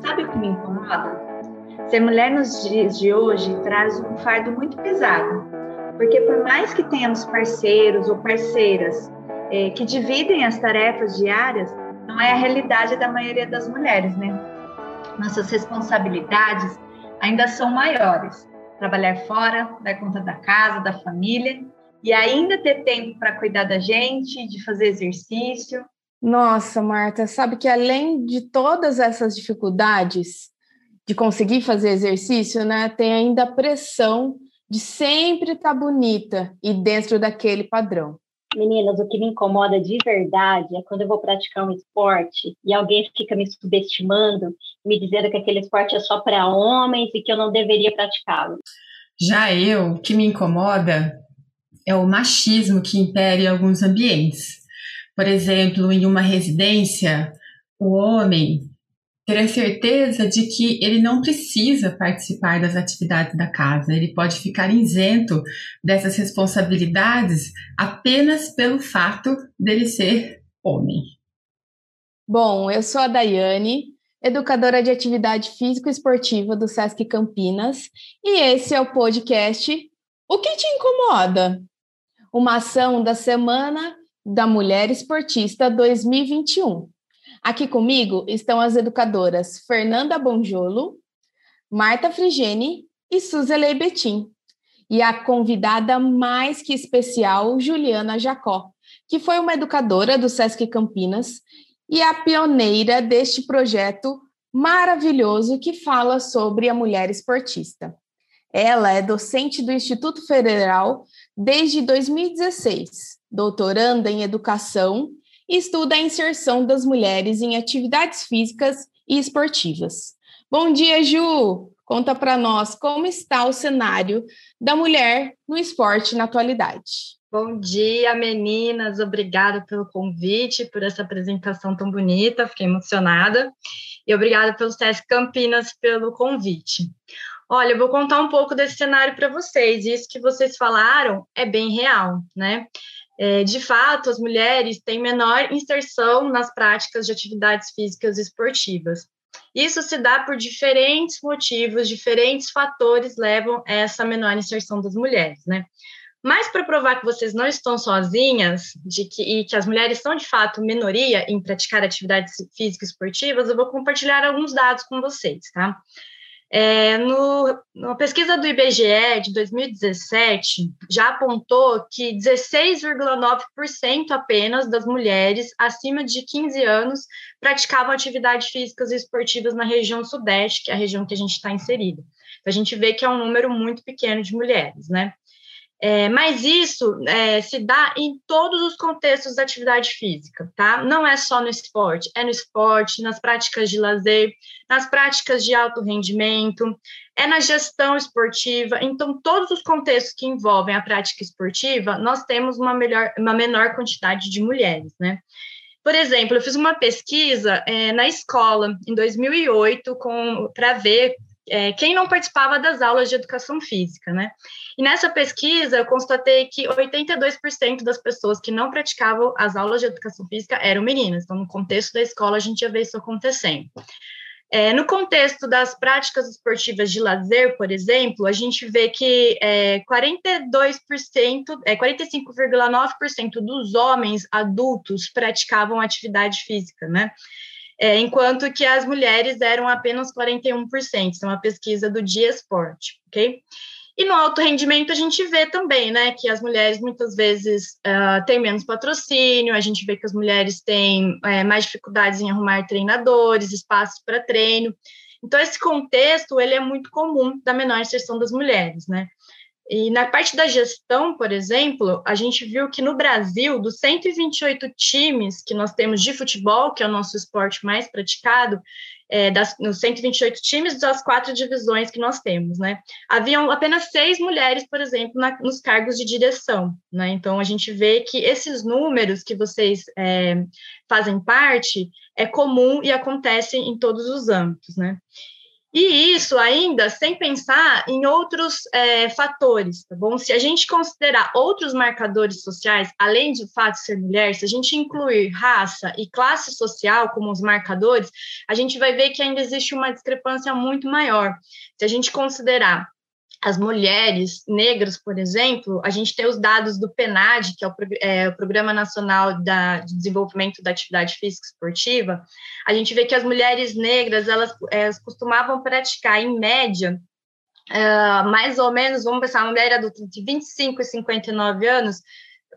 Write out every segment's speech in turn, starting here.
Sabe o que me incomoda? Ser mulher nos dias de hoje traz um fardo muito pesado, porque por mais que tenhamos parceiros ou parceiras eh, que dividem as tarefas diárias, não é a realidade da maioria das mulheres, né? Nossas responsabilidades ainda são maiores. Trabalhar fora, dar conta da casa, da família e ainda ter tempo para cuidar da gente, de fazer exercício. Nossa, Marta, sabe que além de todas essas dificuldades de conseguir fazer exercício, né, tem ainda a pressão de sempre estar tá bonita e dentro daquele padrão. Meninas, o que me incomoda de verdade é quando eu vou praticar um esporte e alguém fica me subestimando, me dizendo que aquele esporte é só para homens e que eu não deveria praticá-lo. Já eu, o que me incomoda é o machismo que impera em alguns ambientes. Por exemplo, em uma residência, o homem ter a certeza de que ele não precisa participar das atividades da casa, ele pode ficar isento dessas responsabilidades apenas pelo fato dele ser homem. Bom, eu sou a Daiane, educadora de atividade físico-esportiva do SESC Campinas, e esse é o podcast O que te incomoda? Uma ação da Semana da Mulher Esportista 2021 Aqui comigo estão as educadoras Fernanda Bonjolo, Marta Frigene e Suzele Betim. E a convidada mais que especial, Juliana Jacó, que foi uma educadora do SESC Campinas e a pioneira deste projeto maravilhoso que fala sobre a mulher esportista. Ela é docente do Instituto Federal desde 2016, doutoranda em educação estuda a inserção das mulheres em atividades físicas e esportivas. Bom dia, Ju! Conta para nós como está o cenário da mulher no esporte na atualidade. Bom dia, meninas. Obrigada pelo convite, por essa apresentação tão bonita. Fiquei emocionada. E obrigada pelo SESC Campinas pelo convite. Olha, eu vou contar um pouco desse cenário para vocês. Isso que vocês falaram é bem real, né? É, de fato, as mulheres têm menor inserção nas práticas de atividades físicas esportivas. Isso se dá por diferentes motivos, diferentes fatores levam a essa menor inserção das mulheres, né? Mas para provar que vocês não estão sozinhas de que, e que as mulheres são de fato minoria em praticar atividades físicas esportivas, eu vou compartilhar alguns dados com vocês, tá? É, no, na pesquisa do IBGE de 2017, já apontou que 16,9% apenas das mulheres acima de 15 anos praticavam atividades físicas e esportivas na região sudeste, que é a região que a gente está inserida. Então, a gente vê que é um número muito pequeno de mulheres, né? É, mas isso é, se dá em todos os contextos da atividade física, tá? Não é só no esporte, é no esporte, nas práticas de lazer, nas práticas de alto rendimento, é na gestão esportiva. Então, todos os contextos que envolvem a prática esportiva, nós temos uma, melhor, uma menor quantidade de mulheres, né? Por exemplo, eu fiz uma pesquisa é, na escola em 2008 para ver é, quem não participava das aulas de educação física, né? E nessa pesquisa eu constatei que 82% das pessoas que não praticavam as aulas de educação física eram meninas. Então, no contexto da escola, a gente já vê isso acontecendo. É, no contexto das práticas esportivas de lazer, por exemplo, a gente vê que é, 42%, é, 45,9% dos homens adultos praticavam atividade física, né? É, enquanto que as mulheres eram apenas 41%. Isso é uma pesquisa do Dia Esporte, ok? E no alto rendimento a gente vê também, né, que as mulheres muitas vezes uh, têm menos patrocínio, a gente vê que as mulheres têm é, mais dificuldades em arrumar treinadores, espaços para treino. Então, esse contexto, ele é muito comum da menor inserção das mulheres, né? E na parte da gestão, por exemplo, a gente viu que no Brasil, dos 128 times que nós temos de futebol, que é o nosso esporte mais praticado, é, das, nos 128 times das quatro divisões que nós temos, né? Haviam apenas seis mulheres, por exemplo, na, nos cargos de direção, né? Então, a gente vê que esses números que vocês é, fazem parte é comum e acontecem em todos os âmbitos, né? E isso ainda sem pensar em outros é, fatores, tá bom? Se a gente considerar outros marcadores sociais, além de fato de ser mulher, se a gente incluir raça e classe social como os marcadores, a gente vai ver que ainda existe uma discrepância muito maior. Se a gente considerar as mulheres negras, por exemplo, a gente tem os dados do PNAD, que é o, é, o Programa Nacional da, de Desenvolvimento da Atividade Física Esportiva, a gente vê que as mulheres negras, elas, elas costumavam praticar, em média, uh, mais ou menos, vamos pensar, uma mulher adulta de 25 e 59 anos,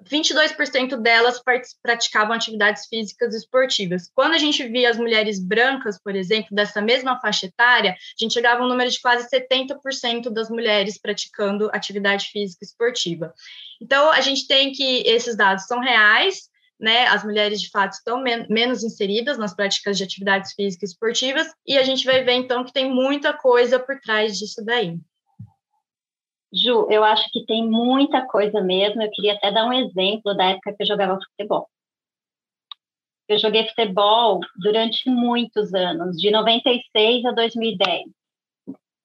22% delas praticavam atividades físicas esportivas. Quando a gente via as mulheres brancas, por exemplo, dessa mesma faixa etária, a gente chegava a um número de quase 70% das mulheres praticando atividade física esportiva. Então, a gente tem que esses dados são reais, né? As mulheres de fato estão men menos inseridas nas práticas de atividades físicas esportivas, e a gente vai ver então que tem muita coisa por trás disso daí. Ju, eu acho que tem muita coisa mesmo. Eu queria até dar um exemplo da época que eu jogava futebol. Eu joguei futebol durante muitos anos, de 96 a 2010.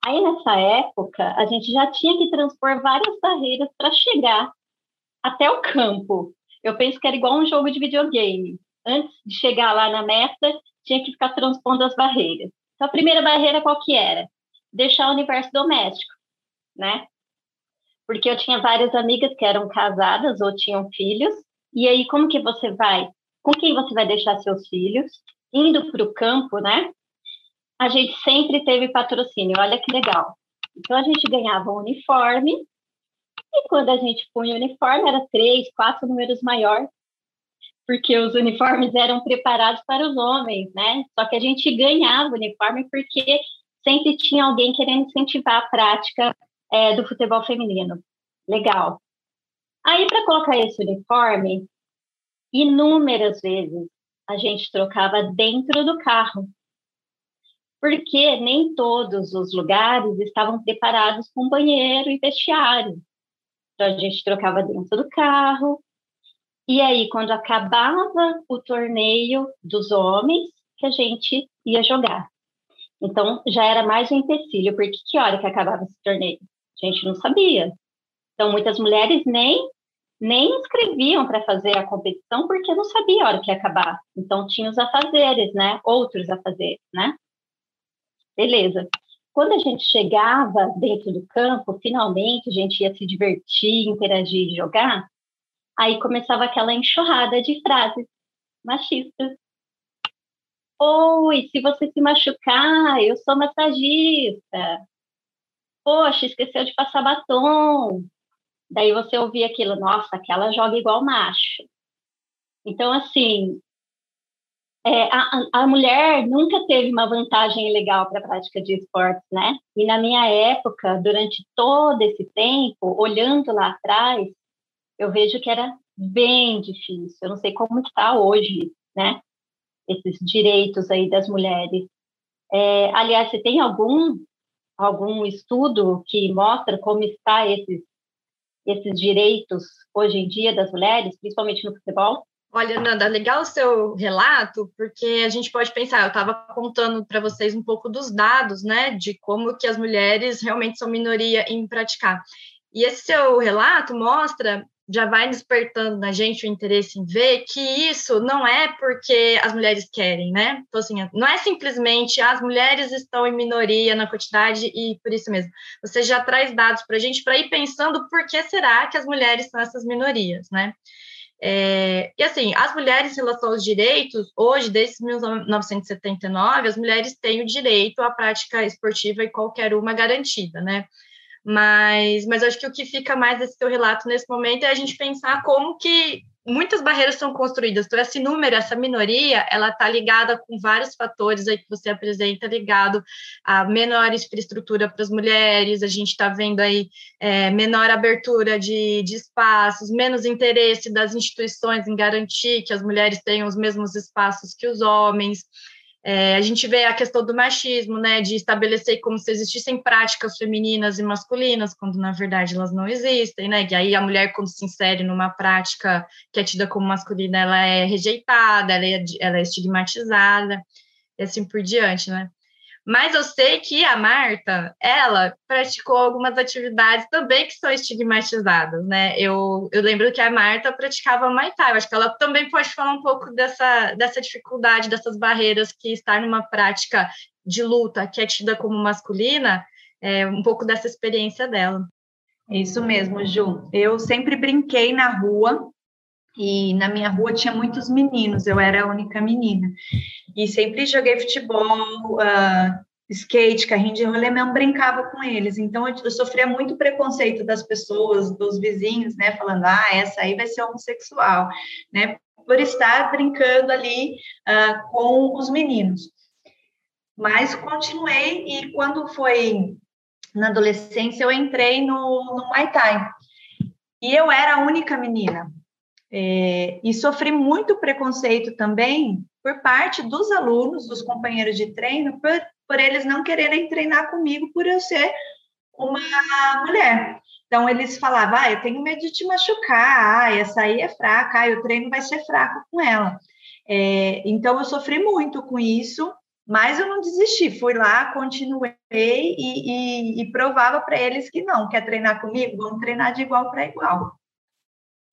Aí, nessa época, a gente já tinha que transpor várias barreiras para chegar até o campo. Eu penso que era igual um jogo de videogame. Antes de chegar lá na meta, tinha que ficar transpondo as barreiras. Então, a primeira barreira qual que era? Deixar o universo doméstico, né? Porque eu tinha várias amigas que eram casadas ou tinham filhos, e aí como que você vai? Com quem você vai deixar seus filhos? Indo para o campo, né? A gente sempre teve patrocínio, olha que legal. Então a gente ganhava um uniforme, e quando a gente punha o uniforme, era três, quatro números maior, porque os uniformes eram preparados para os homens, né? Só que a gente ganhava o uniforme porque sempre tinha alguém querendo incentivar a prática é, do futebol feminino. Legal. Aí, para colocar esse uniforme, inúmeras vezes a gente trocava dentro do carro, porque nem todos os lugares estavam preparados com banheiro e vestiário. Então, a gente trocava dentro do carro. E aí, quando acabava o torneio dos homens, que a gente ia jogar. Então, já era mais um empecilho, porque que hora que acabava esse torneio? A gente não sabia. Então, muitas mulheres nem nem inscreviam para fazer a competição porque não sabia a hora que ia acabar. Então, tinha os afazeres, né? Outros afazeres, né? Beleza. Quando a gente chegava dentro do campo, finalmente a gente ia se divertir, interagir e jogar, aí começava aquela enxurrada de frases machistas. Oi, se você se machucar, eu sou massagista poxa, esqueceu de passar batom. Daí você ouvia aquilo, nossa, aquela joga igual macho. Então, assim, é, a, a, mulher nunca teve uma vantagem legal para a prática de esportes, né? E na minha época, durante todo esse tempo, olhando lá atrás, eu vejo que era bem difícil. Eu não sei como está hoje, né? Esses direitos aí das mulheres. É, aliás, você tem algum algum estudo que mostra como está esses esses direitos hoje em dia das mulheres, principalmente no futebol? Olha, Nanda, legal o seu relato, porque a gente pode pensar, eu estava contando para vocês um pouco dos dados, né, de como que as mulheres realmente são minoria em praticar. E esse seu relato mostra já vai despertando na gente o interesse em ver que isso não é porque as mulheres querem, né? Então, assim, não é simplesmente as mulheres estão em minoria na quantidade e por isso mesmo. Você já traz dados para a gente para ir pensando por que será que as mulheres são essas minorias, né? É, e assim, as mulheres em relação aos direitos, hoje, desde 1979, as mulheres têm o direito à prática esportiva e qualquer uma garantida, né? Mas, mas acho que o que fica mais desse teu relato nesse momento é a gente pensar como que muitas barreiras são construídas. Então, esse número, essa minoria, ela está ligada com vários fatores aí que você apresenta, ligado a menor infraestrutura para as mulheres, a gente está vendo aí é, menor abertura de, de espaços, menos interesse das instituições em garantir que as mulheres tenham os mesmos espaços que os homens. É, a gente vê a questão do machismo, né, de estabelecer como se existissem práticas femininas e masculinas, quando na verdade elas não existem, né, e aí a mulher quando se insere numa prática que é tida como masculina, ela é rejeitada, ela é, ela é estigmatizada, e assim por diante, né. Mas eu sei que a Marta, ela praticou algumas atividades também que são estigmatizadas, né? Eu, eu lembro que a Marta praticava Muay Thai, eu acho que ela também pode falar um pouco dessa, dessa dificuldade, dessas barreiras que estar numa prática de luta que é tida como masculina, é, um pouco dessa experiência dela. Isso mesmo, Ju. Eu sempre brinquei na rua e na minha rua tinha muitos meninos, eu era a única menina. E sempre joguei futebol, uh, skate, carrinho de rolê, mesmo brincava com eles. Então eu, sofria muito preconceito das pessoas, dos vizinhos, né, falando: "Ah, essa aí vai ser homossexual", né? Por estar brincando ali uh, com os meninos. Mas continuei e quando foi na adolescência eu entrei no, no Muay Thai. E eu era a única menina. É, e sofri muito preconceito também por parte dos alunos, dos companheiros de treino, por, por eles não quererem treinar comigo por eu ser uma mulher. Então, eles falavam, ah, eu tenho medo de te machucar, ah, essa aí é fraca, ah, o treino vai ser fraco com ela. É, então, eu sofri muito com isso, mas eu não desisti, fui lá, continuei e, e, e provava para eles que não, quer treinar comigo? Vamos treinar de igual para igual.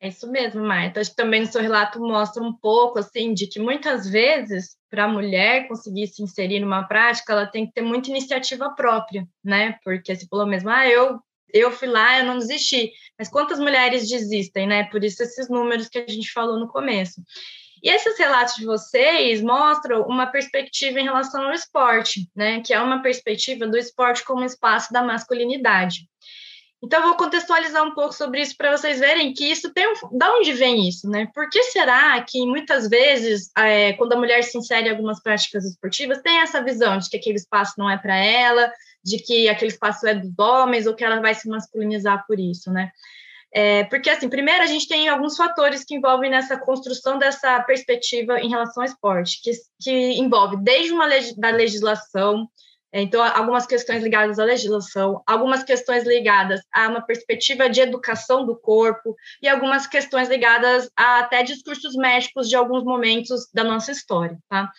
É isso mesmo, Marta. Acho que também no seu relato mostra um pouco assim de que muitas vezes para a mulher conseguir se inserir numa prática, ela tem que ter muita iniciativa própria, né? Porque se falou mesmo, ah, eu eu fui lá, eu não desisti. Mas quantas mulheres desistem, né? Por isso esses números que a gente falou no começo. E esses relatos de vocês mostram uma perspectiva em relação ao esporte, né? Que é uma perspectiva do esporte como espaço da masculinidade. Então, eu vou contextualizar um pouco sobre isso para vocês verem que isso tem um. Da onde vem isso, né? Por que será que muitas vezes, é, quando a mulher se insere em algumas práticas esportivas, tem essa visão de que aquele espaço não é para ela, de que aquele espaço é dos homens, ou que ela vai se masculinizar por isso, né? É, porque, assim, primeiro a gente tem alguns fatores que envolvem nessa construção dessa perspectiva em relação ao esporte, que, que envolve desde uma leg da legislação, então, algumas questões ligadas à legislação, algumas questões ligadas a uma perspectiva de educação do corpo e algumas questões ligadas a até discursos médicos de alguns momentos da nossa história, tá?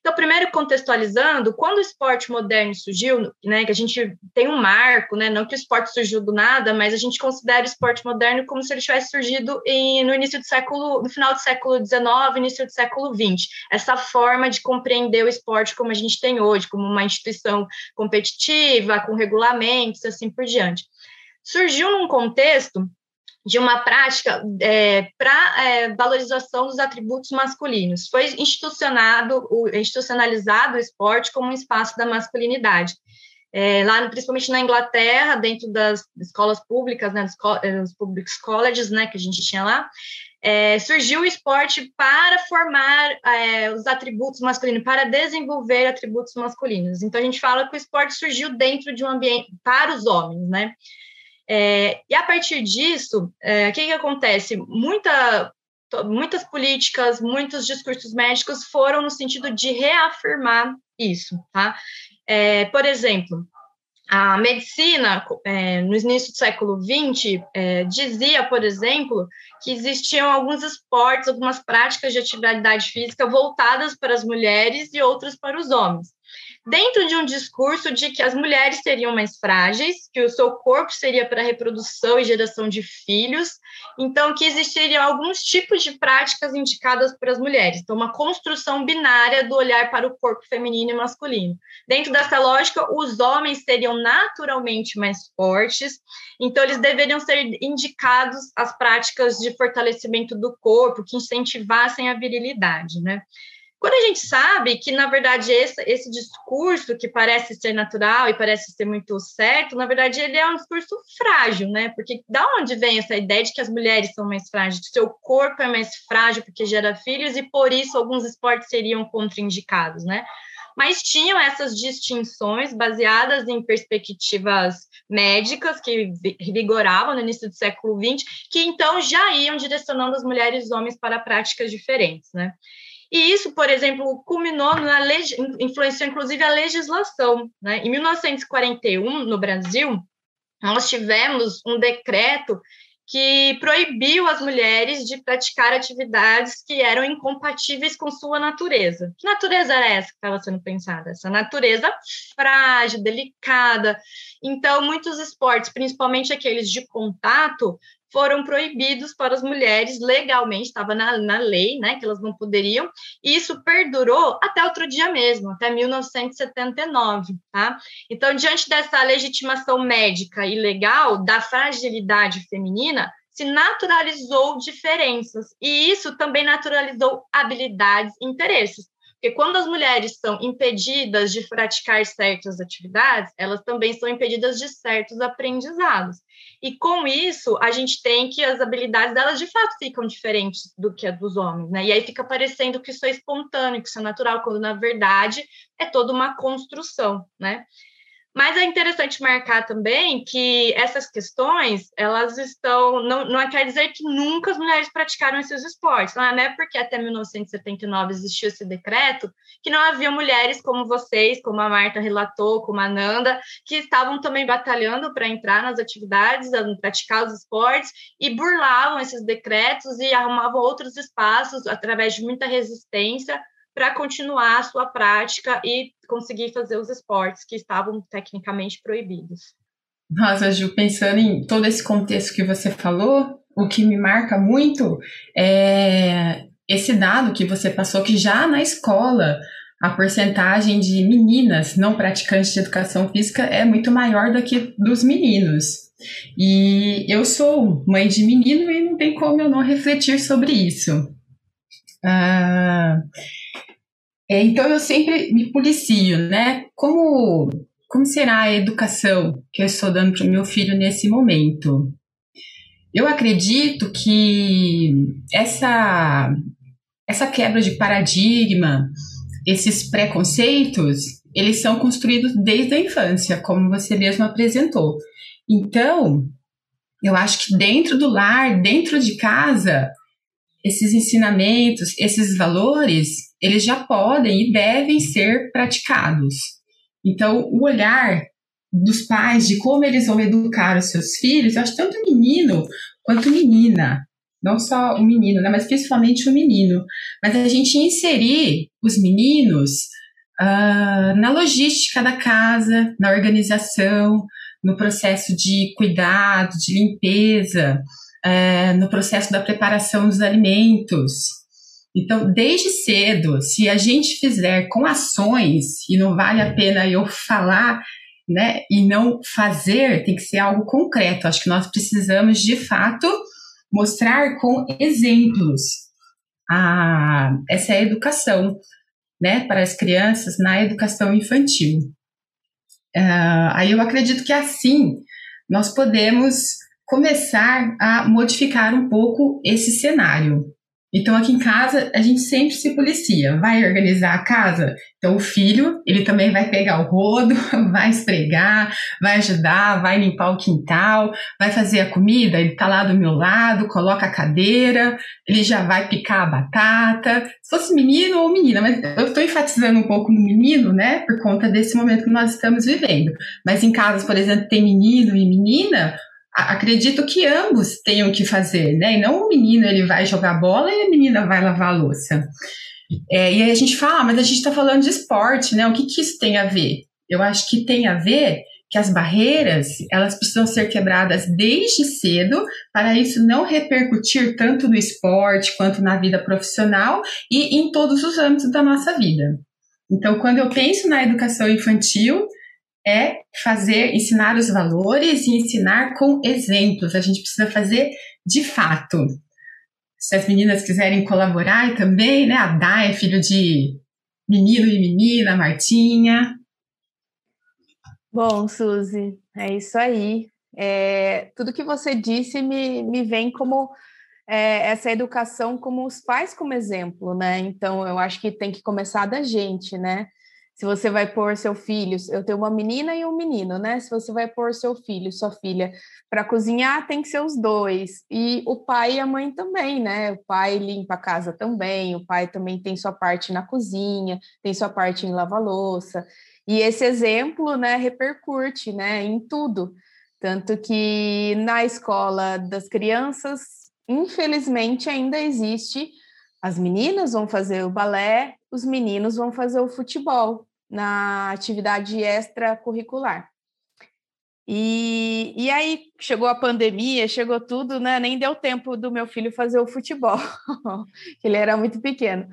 Então, primeiro contextualizando, quando o esporte moderno surgiu, né, que a gente tem um marco, né, não que o esporte surgiu do nada, mas a gente considera o esporte moderno como se ele tivesse surgido em, no início do século, no final do século XIX, início do século XX. Essa forma de compreender o esporte como a gente tem hoje, como uma instituição competitiva, com regulamentos, assim por diante. Surgiu num contexto de uma prática é, para é, valorização dos atributos masculinos. Foi institucionado, o, institucionalizado o esporte como um espaço da masculinidade. É, lá, principalmente na Inglaterra, dentro das escolas públicas, né, dos public colleges, né, que a gente tinha lá, é, surgiu o esporte para formar é, os atributos masculinos, para desenvolver atributos masculinos. Então, a gente fala que o esporte surgiu dentro de um ambiente para os homens, né? É, e a partir disso, é, o que, que acontece? Muita, muitas políticas, muitos discursos médicos foram no sentido de reafirmar isso, tá? É, por exemplo, a medicina, é, no início do século XX, é, dizia, por exemplo, que existiam alguns esportes, algumas práticas de atividade física voltadas para as mulheres e outras para os homens dentro de um discurso de que as mulheres seriam mais frágeis, que o seu corpo seria para reprodução e geração de filhos, então que existiriam alguns tipos de práticas indicadas para as mulheres, então uma construção binária do olhar para o corpo feminino e masculino. Dentro dessa lógica, os homens seriam naturalmente mais fortes, então eles deveriam ser indicados as práticas de fortalecimento do corpo que incentivassem a virilidade, né? Quando a gente sabe que, na verdade, esse, esse discurso que parece ser natural e parece ser muito certo, na verdade, ele é um discurso frágil, né? Porque da onde vem essa ideia de que as mulheres são mais frágeis, que seu corpo é mais frágil porque gera filhos e por isso alguns esportes seriam contraindicados, né? Mas tinham essas distinções baseadas em perspectivas médicas que vigoravam no início do século XX, que então já iam direcionando as mulheres e homens para práticas diferentes, né? E isso, por exemplo, culminou na leg... influenciou inclusive a legislação. Né? Em 1941, no Brasil, nós tivemos um decreto que proibiu as mulheres de praticar atividades que eram incompatíveis com sua natureza. Que natureza era essa que estava sendo pensada? Essa natureza frágil, delicada. Então, muitos esportes, principalmente aqueles de contato, foram proibidos para as mulheres legalmente, estava na, na lei, né, que elas não poderiam, e isso perdurou até outro dia mesmo, até 1979, tá? Então, diante dessa legitimação médica e legal da fragilidade feminina, se naturalizou diferenças, e isso também naturalizou habilidades e interesses. Porque quando as mulheres são impedidas de praticar certas atividades, elas também são impedidas de certos aprendizados. E com isso, a gente tem que as habilidades delas de fato ficam diferentes do que a dos homens, né? E aí fica parecendo que isso é espontâneo, que isso é natural, quando na verdade é toda uma construção, né? Mas é interessante marcar também que essas questões, elas estão, não, não quer dizer que nunca as mulheres praticaram esses esportes, não é porque até 1979 existiu esse decreto, que não havia mulheres como vocês, como a Marta relatou, como a Nanda, que estavam também batalhando para entrar nas atividades, praticar os esportes, e burlavam esses decretos e arrumavam outros espaços através de muita resistência para continuar a sua prática e conseguir fazer os esportes que estavam tecnicamente proibidos. Nossa, Ju, pensando em todo esse contexto que você falou, o que me marca muito é esse dado que você passou, que já na escola a porcentagem de meninas não praticantes de educação física é muito maior do que dos meninos. E eu sou mãe de menino e não tem como eu não refletir sobre isso. Ah, é, então eu sempre me policio, né? Como, como será a educação que eu estou dando para o meu filho nesse momento? Eu acredito que essa, essa quebra de paradigma, esses preconceitos, eles são construídos desde a infância, como você mesmo apresentou. Então, eu acho que dentro do lar, dentro de casa, esses ensinamentos, esses valores, eles já podem e devem ser praticados. Então, o olhar dos pais de como eles vão educar os seus filhos, eu acho tanto menino quanto menina, não só o menino, né, mas principalmente o menino. Mas a gente inserir os meninos uh, na logística da casa, na organização, no processo de cuidado, de limpeza, é, no processo da preparação dos alimentos. Então, desde cedo, se a gente fizer com ações, e não vale a pena eu falar, né, e não fazer, tem que ser algo concreto. Acho que nós precisamos, de fato, mostrar com exemplos a, essa é a educação, né, para as crianças na educação infantil. Uh, aí eu acredito que assim nós podemos começar a modificar um pouco esse cenário. Então, aqui em casa, a gente sempre se policia. Vai organizar a casa? Então, o filho, ele também vai pegar o rodo, vai esfregar, vai ajudar, vai limpar o quintal, vai fazer a comida. Ele tá lá do meu lado, coloca a cadeira, ele já vai picar a batata. Se fosse menino ou menina, mas eu estou enfatizando um pouco no menino, né, por conta desse momento que nós estamos vivendo. Mas em casas, por exemplo, tem menino e menina, acredito que ambos tenham que fazer, né? E não o menino ele vai jogar bola e a menina vai lavar a louça. É, e aí a gente fala, ah, mas a gente está falando de esporte, né? O que, que isso tem a ver? Eu acho que tem a ver que as barreiras elas precisam ser quebradas desde cedo para isso não repercutir tanto no esporte quanto na vida profissional e em todos os âmbitos da nossa vida. Então, quando eu penso na educação infantil, é fazer, ensinar os valores e ensinar com exemplos. A gente precisa fazer de fato. Se as meninas quiserem colaborar também, né? A Dai é filho de menino e menina, Martinha. Bom, Suzy, é isso aí. É, tudo que você disse me, me vem como é, essa educação como os pais como exemplo, né? Então eu acho que tem que começar da gente, né? Se você vai pôr seu filho, eu tenho uma menina e um menino, né? Se você vai pôr seu filho, sua filha para cozinhar, tem que ser os dois. E o pai e a mãe também, né? O pai limpa a casa também, o pai também tem sua parte na cozinha, tem sua parte em lavar louça. E esse exemplo, né, repercute, né, em tudo. Tanto que na escola das crianças, infelizmente, ainda existe as meninas vão fazer o balé, os meninos vão fazer o futebol na atividade extracurricular. E, e aí chegou a pandemia, chegou tudo, né? Nem deu tempo do meu filho fazer o futebol, ele era muito pequeno.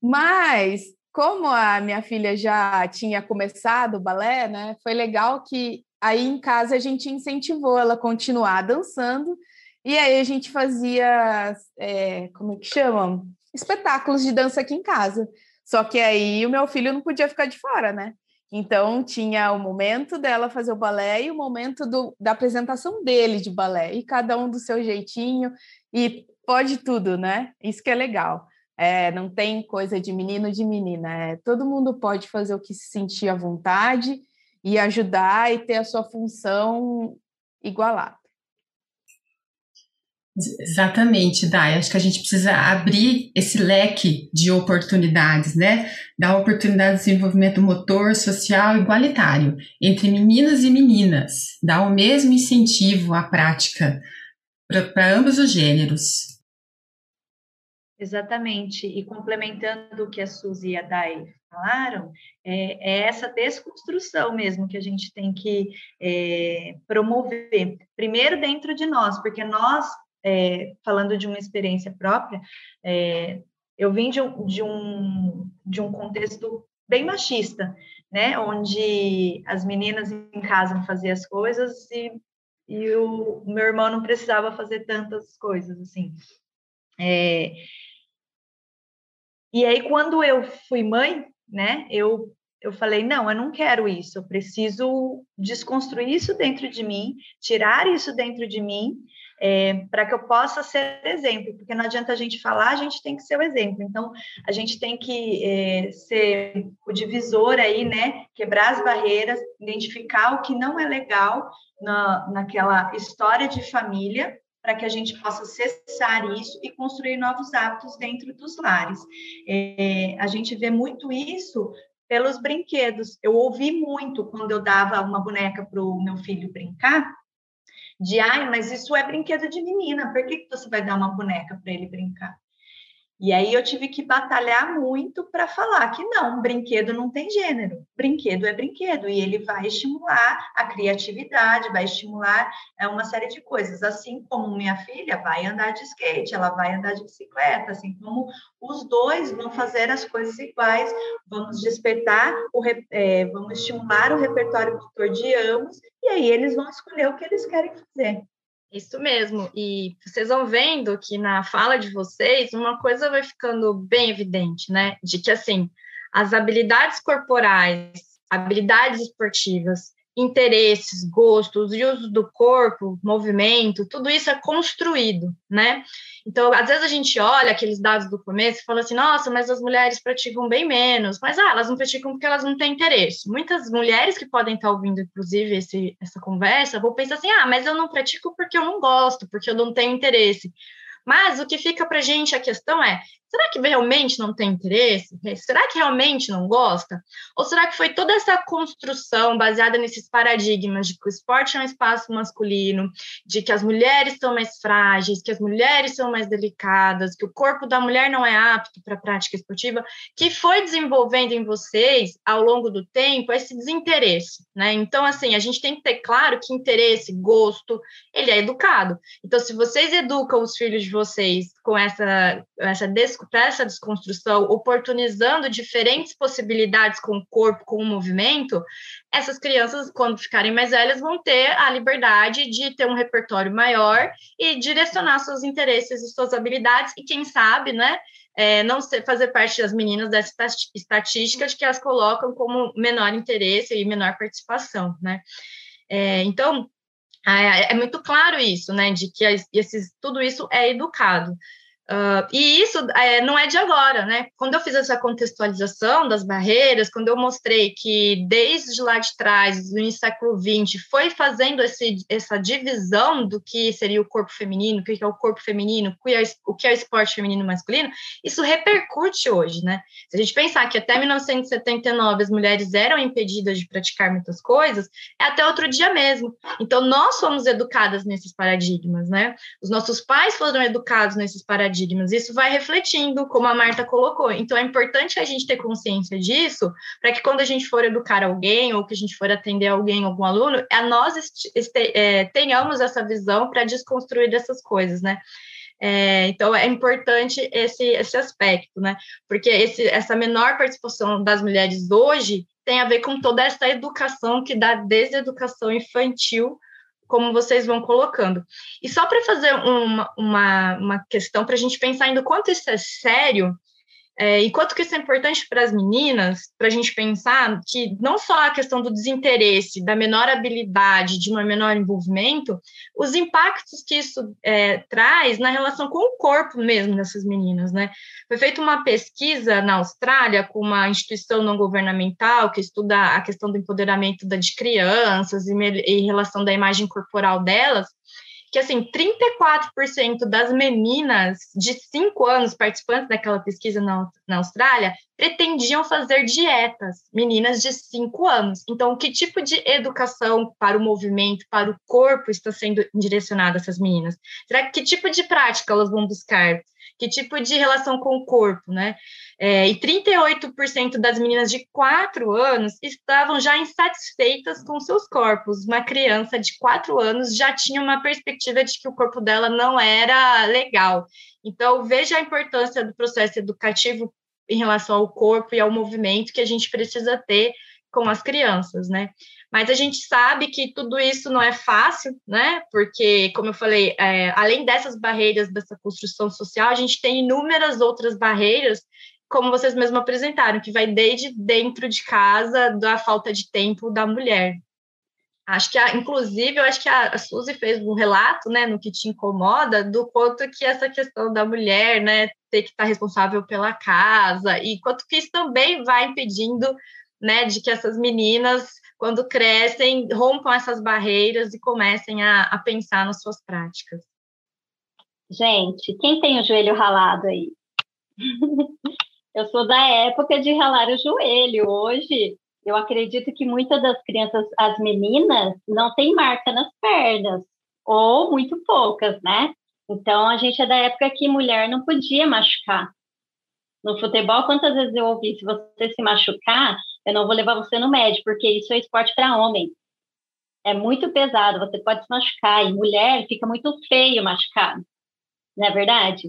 Mas como a minha filha já tinha começado o balé, né? Foi legal que aí em casa a gente incentivou ela a continuar dançando. E aí a gente fazia, é, como é que chamam? Espetáculos de dança aqui em casa. Só que aí o meu filho não podia ficar de fora, né? Então, tinha o momento dela fazer o balé e o momento do, da apresentação dele de balé, e cada um do seu jeitinho, e pode tudo, né? Isso que é legal. É, não tem coisa de menino de menina, é, todo mundo pode fazer o que se sentir à vontade e ajudar e ter a sua função igualada. Exatamente, Dai. Acho que a gente precisa abrir esse leque de oportunidades, né? Dar oportunidade de desenvolvimento motor, social igualitário entre meninas e meninas. Dar o mesmo incentivo à prática para ambos os gêneros. Exatamente. E complementando o que a Suzy e a Dai falaram, é, é essa desconstrução mesmo que a gente tem que é, promover. Primeiro dentro de nós, porque nós é, falando de uma experiência própria, é, eu vim de um, de, um, de um contexto bem machista, né? Onde as meninas em casa faziam as coisas e, e o meu irmão não precisava fazer tantas coisas, assim. É, e aí, quando eu fui mãe, né? Eu eu falei, não, eu não quero isso, eu preciso desconstruir isso dentro de mim, tirar isso dentro de mim é, para que eu possa ser exemplo, porque não adianta a gente falar, a gente tem que ser o exemplo. Então, a gente tem que é, ser o divisor aí, né? Quebrar as barreiras, identificar o que não é legal na, naquela história de família, para que a gente possa cessar isso e construir novos hábitos dentro dos lares. É, a gente vê muito isso pelos brinquedos. Eu ouvi muito quando eu dava uma boneca para o meu filho brincar, de ai, mas isso é brinquedo de menina, por que, que você vai dar uma boneca para ele brincar? E aí eu tive que batalhar muito para falar que não, brinquedo não tem gênero, brinquedo é brinquedo e ele vai estimular a criatividade, vai estimular é, uma série de coisas. Assim como minha filha vai andar de skate, ela vai andar de bicicleta, assim como os dois vão fazer as coisas iguais, vamos despertar, o, é, vamos estimular o repertório motor de ambos e aí eles vão escolher o que eles querem fazer. Isso mesmo. E vocês vão vendo que na fala de vocês, uma coisa vai ficando bem evidente, né? De que, assim, as habilidades corporais, habilidades esportivas, interesses, gostos e uso do corpo, movimento, tudo isso é construído, né? Então, às vezes a gente olha aqueles dados do começo e fala assim, nossa, mas as mulheres praticam bem menos, mas ah, elas não praticam porque elas não têm interesse. Muitas mulheres que podem estar ouvindo, inclusive, esse, essa conversa, vão pensar assim, ah, mas eu não pratico porque eu não gosto, porque eu não tenho interesse. Mas o que fica para gente a questão é: será que realmente não tem interesse? Será que realmente não gosta? Ou será que foi toda essa construção baseada nesses paradigmas de que o esporte é um espaço masculino, de que as mulheres são mais frágeis, que as mulheres são mais delicadas, que o corpo da mulher não é apto para a prática esportiva, que foi desenvolvendo em vocês ao longo do tempo esse desinteresse, né? Então, assim, a gente tem que ter claro que interesse, gosto, ele é educado. Então, se vocês educam os filhos de vocês com essa, essa, essa desconstrução, oportunizando diferentes possibilidades com o corpo, com o movimento, essas crianças, quando ficarem mais velhas, vão ter a liberdade de ter um repertório maior e direcionar seus interesses e suas habilidades, e quem sabe, né? É, não ser, fazer parte das meninas dessa estatística de que elas colocam como menor interesse e menor participação, né? É, então, é, é muito claro isso, né, de que esses, tudo isso é educado. Uh, e isso é, não é de agora, né? Quando eu fiz essa contextualização das barreiras, quando eu mostrei que desde lá de trás, no século XX, foi fazendo esse, essa divisão do que seria o corpo feminino, o que é o corpo feminino, o que é, é o esporte feminino masculino, isso repercute hoje, né? Se a gente pensar que até 1979 as mulheres eram impedidas de praticar muitas coisas, é até outro dia mesmo. Então, nós somos educadas nesses paradigmas, né? Os nossos pais foram educados nesses paradigmas paradigmas. Isso vai refletindo, como a Marta colocou. Então, é importante a gente ter consciência disso, para que quando a gente for educar alguém, ou que a gente for atender alguém, algum aluno, a nós é, tenhamos essa visão para desconstruir essas coisas, né? É, então, é importante esse, esse aspecto, né? Porque esse, essa menor participação das mulheres hoje tem a ver com toda essa educação que dá desde a educação infantil como vocês vão colocando. E só para fazer uma, uma, uma questão, para a gente pensar ainda o quanto isso é sério, é, e quanto que isso é importante para as meninas, para a gente pensar que não só a questão do desinteresse, da menor habilidade, de um menor envolvimento, os impactos que isso é, traz na relação com o corpo mesmo dessas meninas, né? Foi feita uma pesquisa na Austrália com uma instituição não governamental que estuda a questão do empoderamento de crianças e, e relação da imagem corporal delas, que assim, 34% das meninas de 5 anos participantes daquela pesquisa na, na Austrália pretendiam fazer dietas, meninas de 5 anos. Então, que tipo de educação para o movimento, para o corpo está sendo direcionada essas meninas? Será que, que tipo de prática elas vão buscar? Que tipo de relação com o corpo, né? É, e 38% das meninas de 4 anos estavam já insatisfeitas com seus corpos. Uma criança de 4 anos já tinha uma perspectiva de que o corpo dela não era legal. Então, veja a importância do processo educativo em relação ao corpo e ao movimento que a gente precisa ter com as crianças, né? Mas a gente sabe que tudo isso não é fácil, né? Porque, como eu falei, é, além dessas barreiras dessa construção social, a gente tem inúmeras outras barreiras como vocês mesmos apresentaram, que vai desde dentro de casa, da falta de tempo da mulher. Acho que, a, inclusive, eu acho que a, a Suzy fez um relato, né, no que te incomoda, do quanto que essa questão da mulher, né, ter que estar responsável pela casa, e quanto que isso também vai impedindo, né, de que essas meninas, quando crescem, rompam essas barreiras e comecem a, a pensar nas suas práticas. Gente, quem tem o joelho ralado aí? Eu sou da época de ralar o joelho. Hoje, eu acredito que muitas das crianças, as meninas, não têm marca nas pernas, ou muito poucas, né? Então, a gente é da época que mulher não podia machucar. No futebol, quantas vezes eu ouvi, se você se machucar, eu não vou levar você no médico, porque isso é esporte para homem. É muito pesado, você pode se machucar. E mulher fica muito feio machucado, não é verdade?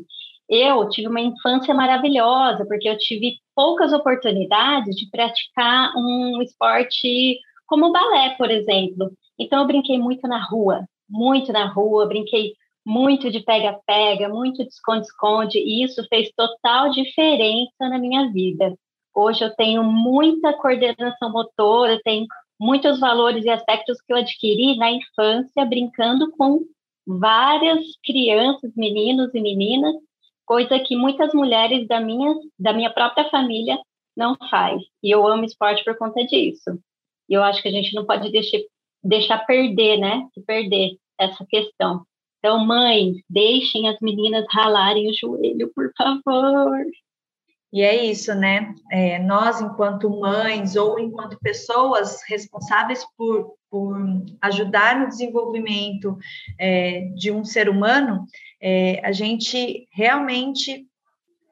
eu tive uma infância maravilhosa, porque eu tive poucas oportunidades de praticar um esporte como o balé, por exemplo. Então, eu brinquei muito na rua, muito na rua, brinquei muito de pega-pega, muito de esconde-esconde, e isso fez total diferença na minha vida. Hoje eu tenho muita coordenação motora, tenho muitos valores e aspectos que eu adquiri na infância, brincando com várias crianças, meninos e meninas, coisa que muitas mulheres da minha, da minha própria família não faz. E eu amo esporte por conta disso. E eu acho que a gente não pode deixar, deixar perder, né? Perder essa questão. Então, mães, deixem as meninas ralarem o joelho, por favor. E é isso, né? É, nós, enquanto mães ou enquanto pessoas responsáveis por, por ajudar no desenvolvimento é, de um ser humano, é, a gente realmente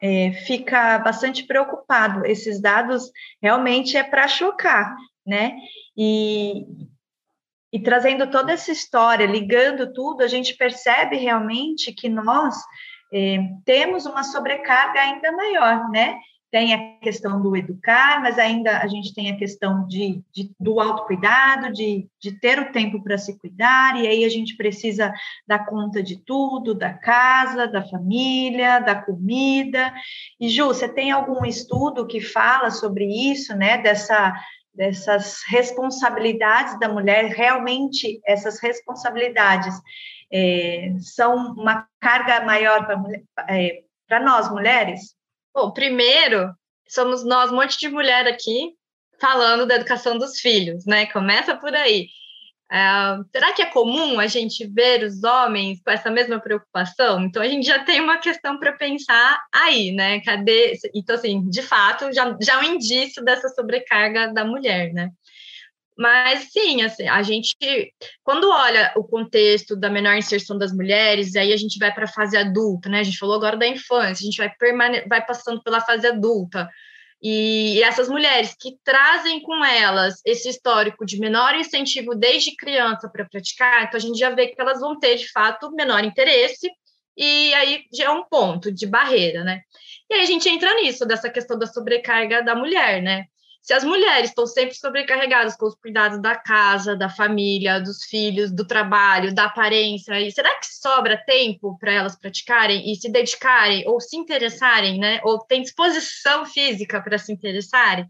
é, fica bastante preocupado. Esses dados realmente é para chocar, né? E, e trazendo toda essa história, ligando tudo, a gente percebe realmente que nós é, temos uma sobrecarga ainda maior, né? tem a questão do educar, mas ainda a gente tem a questão de, de do autocuidado, de, de ter o tempo para se cuidar, e aí a gente precisa dar conta de tudo, da casa, da família, da comida. E Ju, você tem algum estudo que fala sobre isso, né? Dessa, dessas responsabilidades da mulher, realmente essas responsabilidades é, são uma carga maior para. É, nós mulheres? Bom, primeiro, somos nós, um monte de mulher aqui, falando da educação dos filhos, né? Começa por aí. Uh, será que é comum a gente ver os homens com essa mesma preocupação? Então a gente já tem uma questão para pensar aí, né? Cadê? Então, assim, de fato, já, já é um indício dessa sobrecarga da mulher, né? Mas sim, assim, a gente, quando olha o contexto da menor inserção das mulheres, aí a gente vai para a fase adulta, né? A gente falou agora da infância, a gente vai, permane vai passando pela fase adulta. E, e essas mulheres que trazem com elas esse histórico de menor incentivo desde criança para praticar, então a gente já vê que elas vão ter, de fato, menor interesse, e aí já é um ponto de barreira, né? E aí a gente entra nisso, dessa questão da sobrecarga da mulher, né? Se as mulheres estão sempre sobrecarregadas com os cuidados da casa, da família, dos filhos, do trabalho, da aparência, e será que sobra tempo para elas praticarem e se dedicarem ou se interessarem, né? Ou tem disposição física para se interessarem?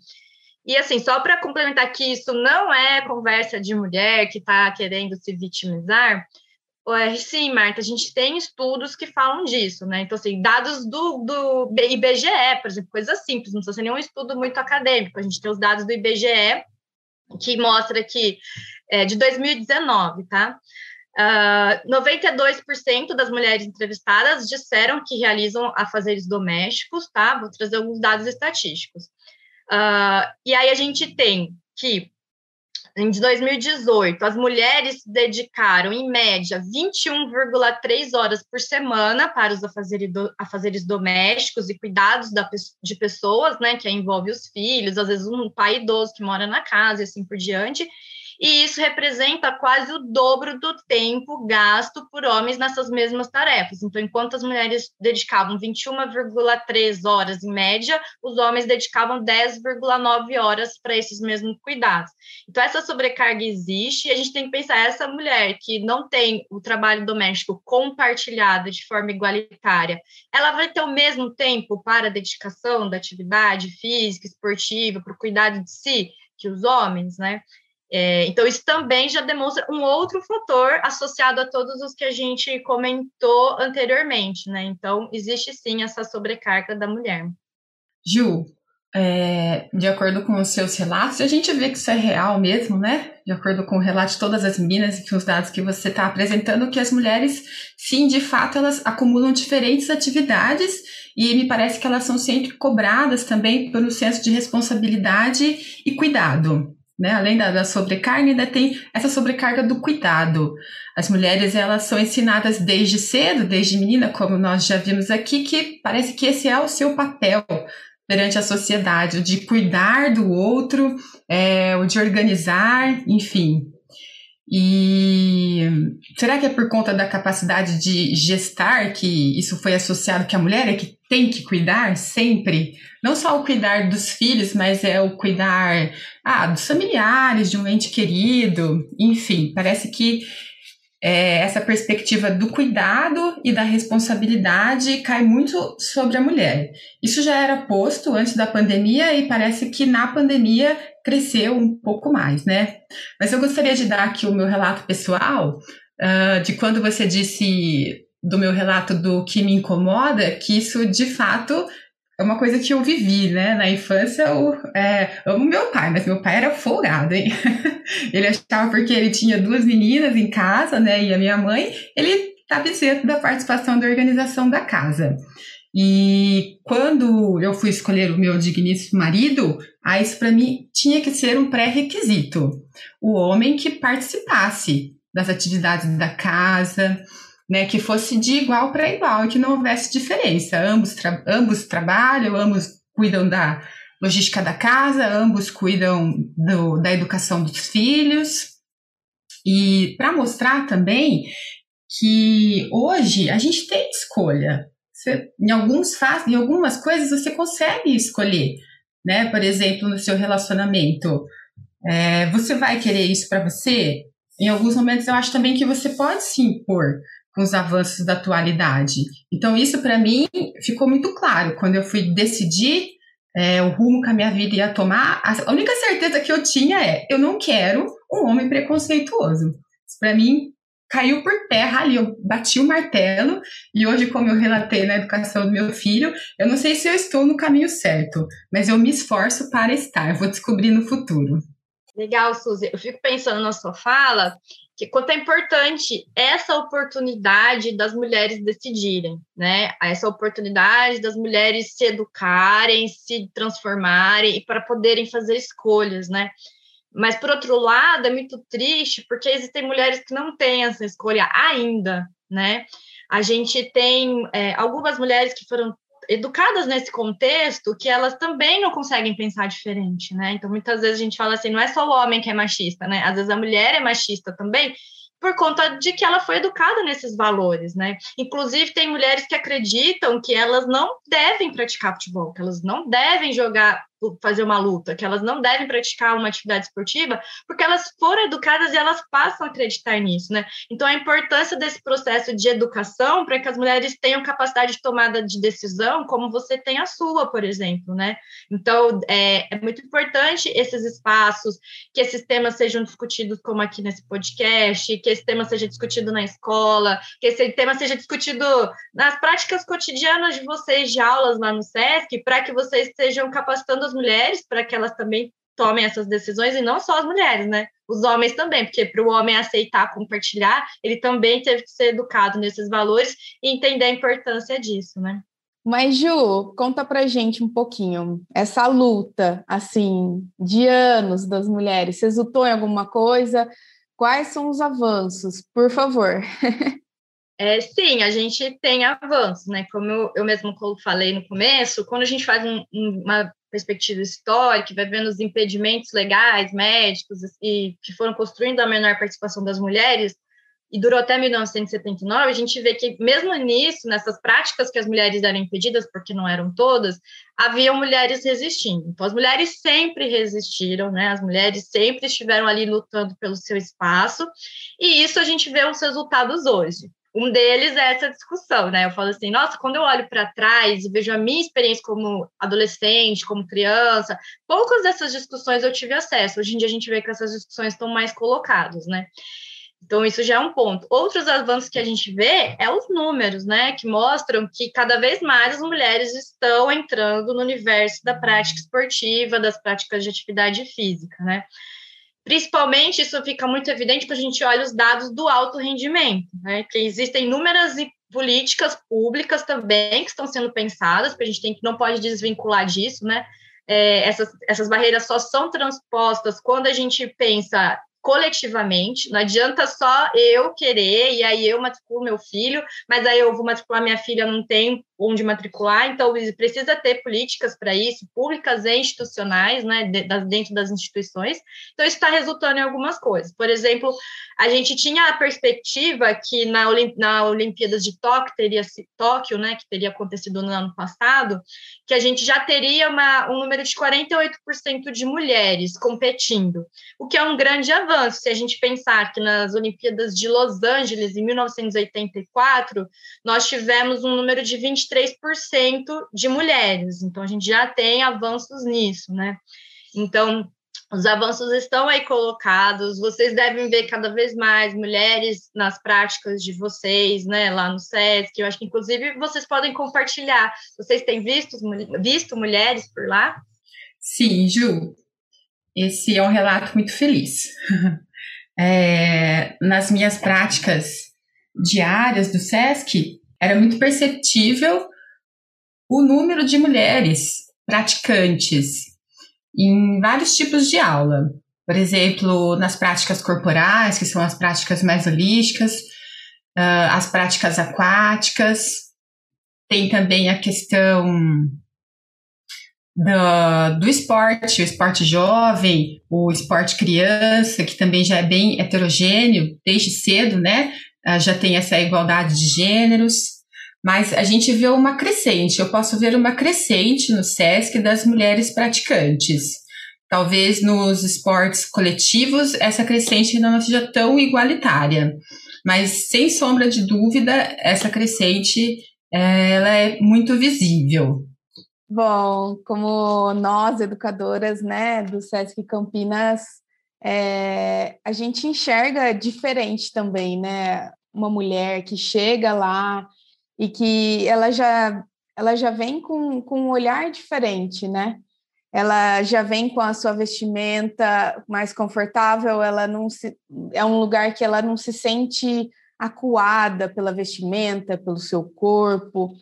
E assim, só para complementar que isso não é conversa de mulher que está querendo se vitimizar, Sim, Marta, a gente tem estudos que falam disso, né? Então, assim, dados do, do IBGE, por exemplo, coisas simples, não precisa ser nenhum estudo muito acadêmico. A gente tem os dados do IBGE, que mostra que, é, de 2019, tá? Uh, ah, 92% das mulheres entrevistadas disseram que realizam afazeres domésticos, tá? Vou trazer alguns dados estatísticos. Uh, e aí a gente tem que em 2018, as mulheres dedicaram, em média, 21,3 horas por semana para os afazeres domésticos e cuidados de pessoas, né, que envolve os filhos, às vezes um pai idoso que mora na casa e assim por diante, e isso representa quase o dobro do tempo gasto por homens nessas mesmas tarefas. Então, enquanto as mulheres dedicavam 21,3 horas em média, os homens dedicavam 10,9 horas para esses mesmos cuidados. Então, essa sobrecarga existe e a gente tem que pensar: essa mulher que não tem o trabalho doméstico compartilhado de forma igualitária, ela vai ter o mesmo tempo para a dedicação da atividade física, esportiva, para o cuidado de si que os homens, né? É, então, isso também já demonstra um outro fator associado a todos os que a gente comentou anteriormente, né? Então, existe sim essa sobrecarga da mulher. Ju, é, de acordo com os seus relatos, a gente vê que isso é real mesmo, né? De acordo com o relato de todas as meninas e os dados que você está apresentando, que as mulheres, sim, de fato, elas acumulam diferentes atividades e me parece que elas são sempre cobradas também pelo senso de responsabilidade e cuidado né? Além da, da sobrecarga, ainda tem essa sobrecarga do cuidado. As mulheres, elas são ensinadas desde cedo, desde menina, como nós já vimos aqui, que parece que esse é o seu papel perante a sociedade, o de cuidar do outro, é, o de organizar, enfim. E será que é por conta da capacidade de gestar que isso foi associado que a mulher é que tem que cuidar sempre? Não só o cuidar dos filhos, mas é o cuidar ah, dos familiares, de um ente querido, enfim, parece que é, essa perspectiva do cuidado e da responsabilidade cai muito sobre a mulher. Isso já era posto antes da pandemia e parece que na pandemia cresceu um pouco mais, né? Mas eu gostaria de dar aqui o meu relato pessoal uh, de quando você disse do meu relato do que me incomoda, que isso de fato é uma coisa que eu vivi, né? Na infância, eu é, amo meu pai, mas meu pai era folgado, hein? ele achava porque ele tinha duas meninas em casa, né? E a minha mãe, ele estava isento da participação da organização da casa. E quando eu fui escolher o meu digníssimo marido, ah, isso para mim tinha que ser um pré-requisito. O homem que participasse das atividades da casa, né, que fosse de igual para igual e que não houvesse diferença. Ambos, tra ambos trabalham, ambos cuidam da logística da casa, ambos cuidam do, da educação dos filhos. E para mostrar também que hoje a gente tem escolha. Você, em alguns faz, em algumas coisas você consegue escolher, né? Por exemplo, no seu relacionamento, é, você vai querer isso para você? Em alguns momentos eu acho também que você pode se impor com os avanços da atualidade. Então, isso para mim ficou muito claro quando eu fui decidir é, o rumo que a minha vida ia tomar. A única certeza que eu tinha é: eu não quero um homem preconceituoso. Para mim, caiu por terra ali. Eu bati o martelo e hoje, como eu relatei na educação do meu filho, eu não sei se eu estou no caminho certo, mas eu me esforço para estar. Vou descobrir no futuro. Legal, Suzy. Eu fico pensando na sua fala que quanto é importante essa oportunidade das mulheres decidirem, né? Essa oportunidade das mulheres se educarem, se transformarem e para poderem fazer escolhas, né? Mas, por outro lado, é muito triste porque existem mulheres que não têm essa escolha ainda, né? A gente tem é, algumas mulheres que foram educadas nesse contexto que elas também não conseguem pensar diferente, né? Então, muitas vezes a gente fala assim, não é só o homem que é machista, né? Às vezes a mulher é machista também, por conta de que ela foi educada nesses valores, né? Inclusive, tem mulheres que acreditam que elas não devem praticar futebol, que elas não devem jogar fazer uma luta, que elas não devem praticar uma atividade esportiva, porque elas foram educadas e elas passam a acreditar nisso, né? Então, a importância desse processo de educação para que as mulheres tenham capacidade de tomada de decisão, como você tem a sua, por exemplo, né? Então, é, é muito importante esses espaços, que esses temas sejam discutidos, como aqui nesse podcast, que esse tema seja discutido na escola, que esse tema seja discutido nas práticas cotidianas de vocês de aulas lá no SESC, para que vocês estejam capacitando as mulheres para que elas também tomem essas decisões e não só as mulheres, né? Os homens também, porque para o homem aceitar compartilhar, ele também teve que ser educado nesses valores e entender a importância disso, né? Mas Ju, conta pra gente um pouquinho essa luta assim de anos das mulheres. Você exultou em alguma coisa? Quais são os avanços, por favor? É, sim, a gente tem avanços, né? Como eu, eu mesmo falei no começo, quando a gente faz um, uma perspectiva histórica, vai vendo os impedimentos legais, médicos, e que foram construindo a menor participação das mulheres, e durou até 1979, a gente vê que, mesmo nisso, nessas práticas que as mulheres eram impedidas, porque não eram todas, haviam mulheres resistindo. Então, as mulheres sempre resistiram, né? As mulheres sempre estiveram ali lutando pelo seu espaço, e isso a gente vê os resultados hoje. Um deles é essa discussão, né? Eu falo assim, nossa, quando eu olho para trás e vejo a minha experiência como adolescente, como criança, poucas dessas discussões eu tive acesso. Hoje em dia a gente vê que essas discussões estão mais colocadas, né? Então, isso já é um ponto. Outros avanços que a gente vê é os números, né? Que mostram que cada vez mais as mulheres estão entrando no universo da prática esportiva, das práticas de atividade física, né? Principalmente, isso fica muito evidente quando a gente olha os dados do alto rendimento, né? que existem inúmeras políticas públicas também que estão sendo pensadas, porque a gente tem que não pode desvincular disso, né? É, essas, essas barreiras só são transpostas quando a gente pensa coletivamente, não adianta só eu querer, e aí eu matriculo meu filho, mas aí eu vou matricular minha filha, não tem onde matricular, então precisa ter políticas para isso, públicas e institucionais, né, dentro das instituições, então isso está resultando em algumas coisas, por exemplo, a gente tinha a perspectiva que na, na Olimpíadas de Tóquio, teria, Tóquio, né, que teria acontecido no ano passado, que a gente já teria uma, um número de 48% de mulheres competindo, o que é um grande avanço, se a gente pensar que nas Olimpíadas de Los Angeles, em 1984, nós tivemos um número de 20 23% de mulheres. Então, a gente já tem avanços nisso, né? Então, os avanços estão aí colocados, vocês devem ver cada vez mais mulheres nas práticas de vocês, né, lá no SESC, eu acho que inclusive vocês podem compartilhar. Vocês têm visto, visto mulheres por lá? Sim, Ju, esse é um relato muito feliz. É, nas minhas práticas diárias do SESC, era muito perceptível o número de mulheres praticantes em vários tipos de aula. Por exemplo, nas práticas corporais, que são as práticas mais holísticas, uh, as práticas aquáticas, tem também a questão do, do esporte, o esporte jovem, o esporte criança, que também já é bem heterogêneo desde cedo, né? Ah, já tem essa igualdade de gêneros, mas a gente vê uma crescente, eu posso ver uma crescente no SESC das mulheres praticantes. Talvez nos esportes coletivos essa crescente não seja tão igualitária, mas sem sombra de dúvida, essa crescente ela é muito visível. Bom, como nós, educadoras né, do SESC Campinas, é, a gente enxerga diferente também, né? Uma mulher que chega lá e que ela já, ela já vem com, com um olhar diferente, né? Ela já vem com a sua vestimenta mais confortável, ela não se, é um lugar que ela não se sente acuada pela vestimenta, pelo seu corpo.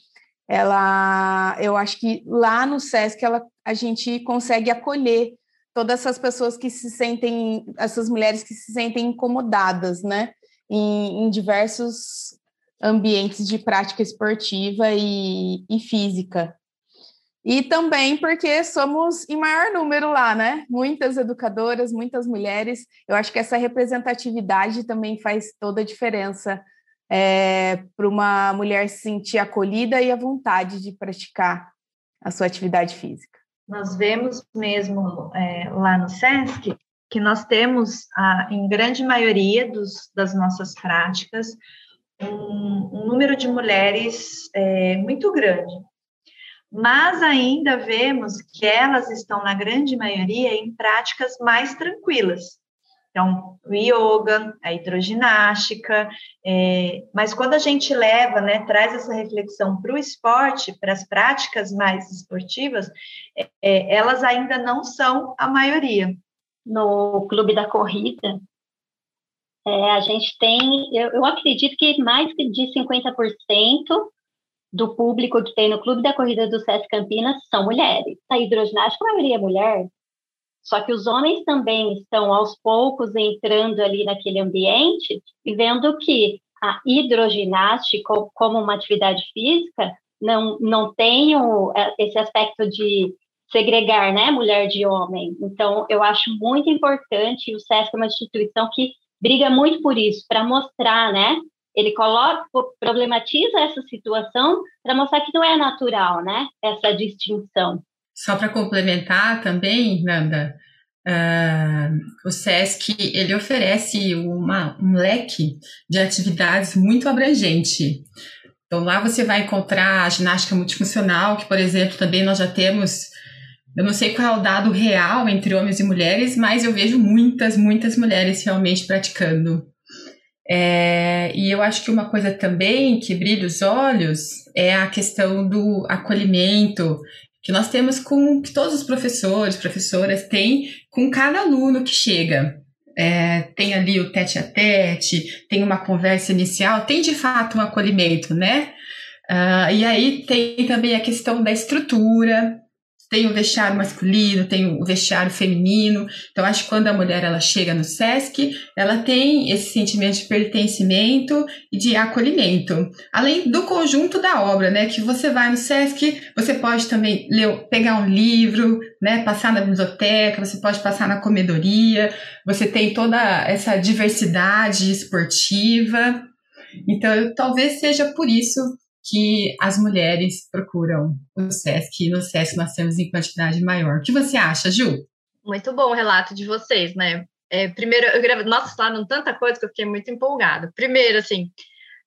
Ela, eu acho que lá no SESC ela, a gente consegue acolher todas essas pessoas que se sentem, essas mulheres que se sentem incomodadas, né? Em, em diversos ambientes de prática esportiva e, e física. E também porque somos em maior número lá, né? Muitas educadoras, muitas mulheres. Eu acho que essa representatividade também faz toda a diferença é, para uma mulher se sentir acolhida e à vontade de praticar a sua atividade física. Nós vemos mesmo é, lá no SESC que nós temos, a, em grande maioria dos, das nossas práticas, um, um número de mulheres é, muito grande mas ainda vemos que elas estão, na grande maioria, em práticas mais tranquilas. Então, o yoga, a hidroginástica, é, mas quando a gente leva, né, traz essa reflexão para o esporte, para as práticas mais esportivas, é, é, elas ainda não são a maioria. No clube da corrida, é, a gente tem, eu, eu acredito que mais de 50% do público que tem no Clube da Corrida do SESC Campinas são mulheres. A hidroginástica, a maioria é mulher, só que os homens também estão aos poucos entrando ali naquele ambiente e vendo que a hidroginástica, como uma atividade física, não, não tem o, é, esse aspecto de segregar né, mulher de homem. Então, eu acho muito importante, o SESC é uma instituição que briga muito por isso, para mostrar né, ele coloca, problematiza essa situação para mostrar que não é natural, né? Essa distinção. Só para complementar também, Nanda, uh, o SESC ele oferece uma, um leque de atividades muito abrangente. Então lá você vai encontrar a ginástica multifuncional, que por exemplo também nós já temos eu não sei qual é o dado real entre homens e mulheres, mas eu vejo muitas, muitas mulheres realmente praticando. É, e eu acho que uma coisa também que brilha os olhos é a questão do acolhimento que nós temos com que todos os professores, professoras têm com cada aluno que chega. É, tem ali o tete a tete, tem uma conversa inicial, tem de fato um acolhimento, né? Uh, e aí tem também a questão da estrutura, tem o vestiário masculino, tem o vestiário feminino. Então, acho que quando a mulher ela chega no SESC, ela tem esse sentimento de pertencimento e de acolhimento. Além do conjunto da obra, né? Que você vai no SESC, você pode também ler, pegar um livro, né? Passar na biblioteca, você pode passar na comedoria, você tem toda essa diversidade esportiva. Então, talvez seja por isso que as mulheres procuram o SESC e no SESC nós temos em quantidade maior. O que você acha, Ju? Muito bom o relato de vocês, né? É, primeiro, eu queria, nossa, falaram tanta coisa que eu fiquei muito empolgada. Primeiro, assim,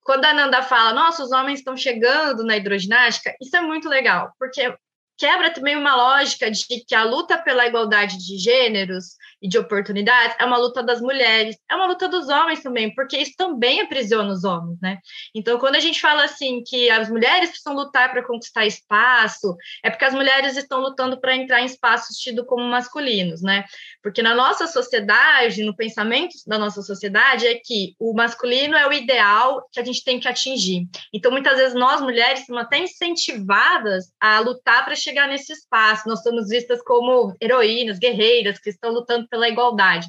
quando a Nanda fala, nossa, os homens estão chegando na hidroginástica, isso é muito legal, porque quebra também uma lógica de que a luta pela igualdade de gêneros e de oportunidades, é uma luta das mulheres, é uma luta dos homens também, porque isso também aprisiona os homens, né? Então, quando a gente fala assim que as mulheres precisam lutar para conquistar espaço, é porque as mulheres estão lutando para entrar em espaços tidos como masculinos, né? Porque na nossa sociedade, no pensamento da nossa sociedade, é que o masculino é o ideal que a gente tem que atingir. Então, muitas vezes nós mulheres somos até incentivadas a lutar para chegar nesse espaço. Nós somos vistas como heroínas, guerreiras que estão lutando pela igualdade.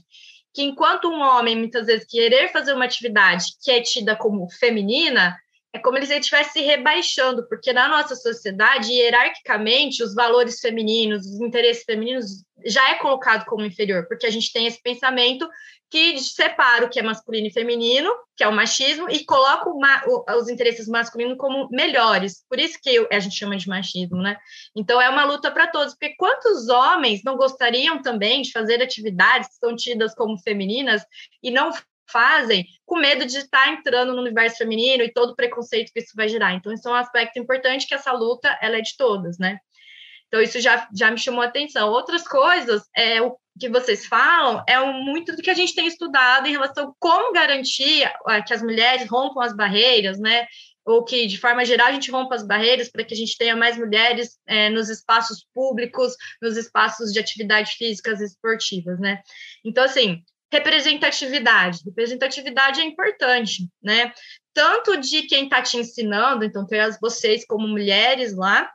Que enquanto um homem, muitas vezes, querer fazer uma atividade que é tida como feminina, é como se ele estivesse se rebaixando, porque na nossa sociedade, hierarquicamente, os valores femininos, os interesses femininos já é colocado como inferior, porque a gente tem esse pensamento que separa o que é masculino e feminino, que é o machismo, e coloca os interesses masculinos como melhores. Por isso que a gente chama de machismo, né? Então é uma luta para todos, porque quantos homens não gostariam também de fazer atividades que são tidas como femininas e não fazem com medo de estar entrando no universo feminino e todo o preconceito que isso vai gerar. Então, isso é um aspecto importante que essa luta ela é de todas, né? Então, isso já, já me chamou a atenção. Outras coisas, é, o que vocês falam é muito do que a gente tem estudado em relação a como garantir é, que as mulheres rompam as barreiras, né? Ou que, de forma geral, a gente rompa as barreiras para que a gente tenha mais mulheres é, nos espaços públicos, nos espaços de atividades físicas e esportivas, né? Então, assim, representatividade. Representatividade é importante, né? Tanto de quem está te ensinando, então, ter vocês como mulheres lá,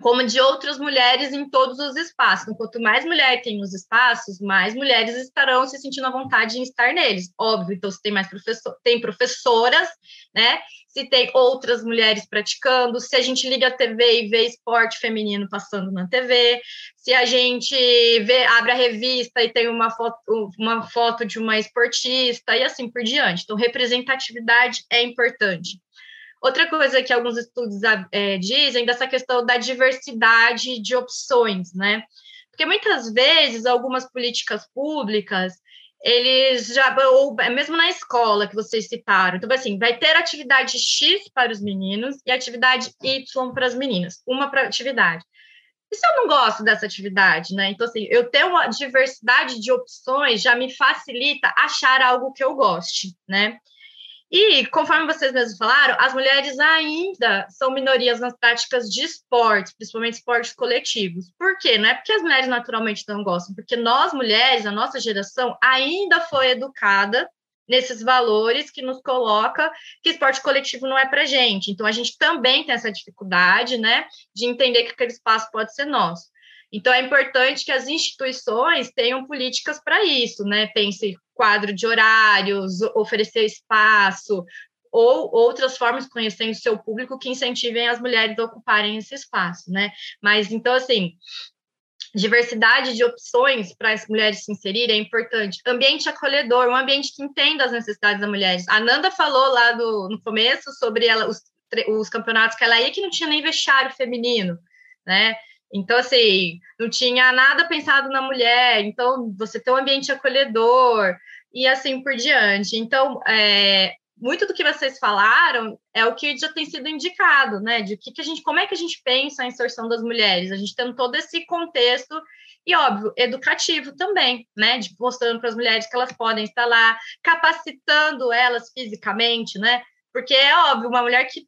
como de outras mulheres em todos os espaços. Então, quanto mais mulher tem nos espaços, mais mulheres estarão se sentindo à vontade em estar neles. Óbvio, então se tem mais professor, tem professoras, né? Se tem outras mulheres praticando, se a gente liga a TV e vê esporte feminino passando na TV, se a gente vê, abre a revista e tem uma foto, uma foto de uma esportista e assim por diante. Então, representatividade é importante. Outra coisa que alguns estudos é, dizem dessa questão da diversidade de opções, né? Porque muitas vezes algumas políticas públicas eles já, ou mesmo na escola que vocês citaram, então assim, vai ter atividade X para os meninos e atividade Y para as meninas, uma para atividade. E se eu não gosto dessa atividade, né? Então, assim, eu ter uma diversidade de opções já me facilita achar algo que eu goste, né? E, conforme vocês mesmos falaram, as mulheres ainda são minorias nas práticas de esportes, principalmente esportes coletivos. Por quê? Não é porque as mulheres naturalmente não gostam, porque nós, mulheres, a nossa geração, ainda foi educada nesses valores que nos coloca que esporte coletivo não é para gente. Então, a gente também tem essa dificuldade, né, de entender que aquele espaço pode ser nosso. Então, é importante que as instituições tenham políticas para isso, né? Pense quadro de horários, oferecer espaço, ou outras formas de conhecer o seu público que incentivem as mulheres a ocuparem esse espaço, né? Mas, então, assim, diversidade de opções para as mulheres se inserirem é importante. Ambiente acolhedor, um ambiente que entenda as necessidades das mulheres. A Nanda falou lá do, no começo sobre ela, os, os campeonatos que ela ia que não tinha nem vestiário feminino, né? Então, assim, não tinha nada pensado na mulher, então você tem um ambiente acolhedor e assim por diante. Então, é, muito do que vocês falaram é o que já tem sido indicado, né? De que, que a gente, como é que a gente pensa a inserção das mulheres? A gente tem todo esse contexto e, óbvio, educativo também, né? De mostrando para as mulheres que elas podem estar lá, capacitando elas fisicamente, né? Porque é óbvio, uma mulher que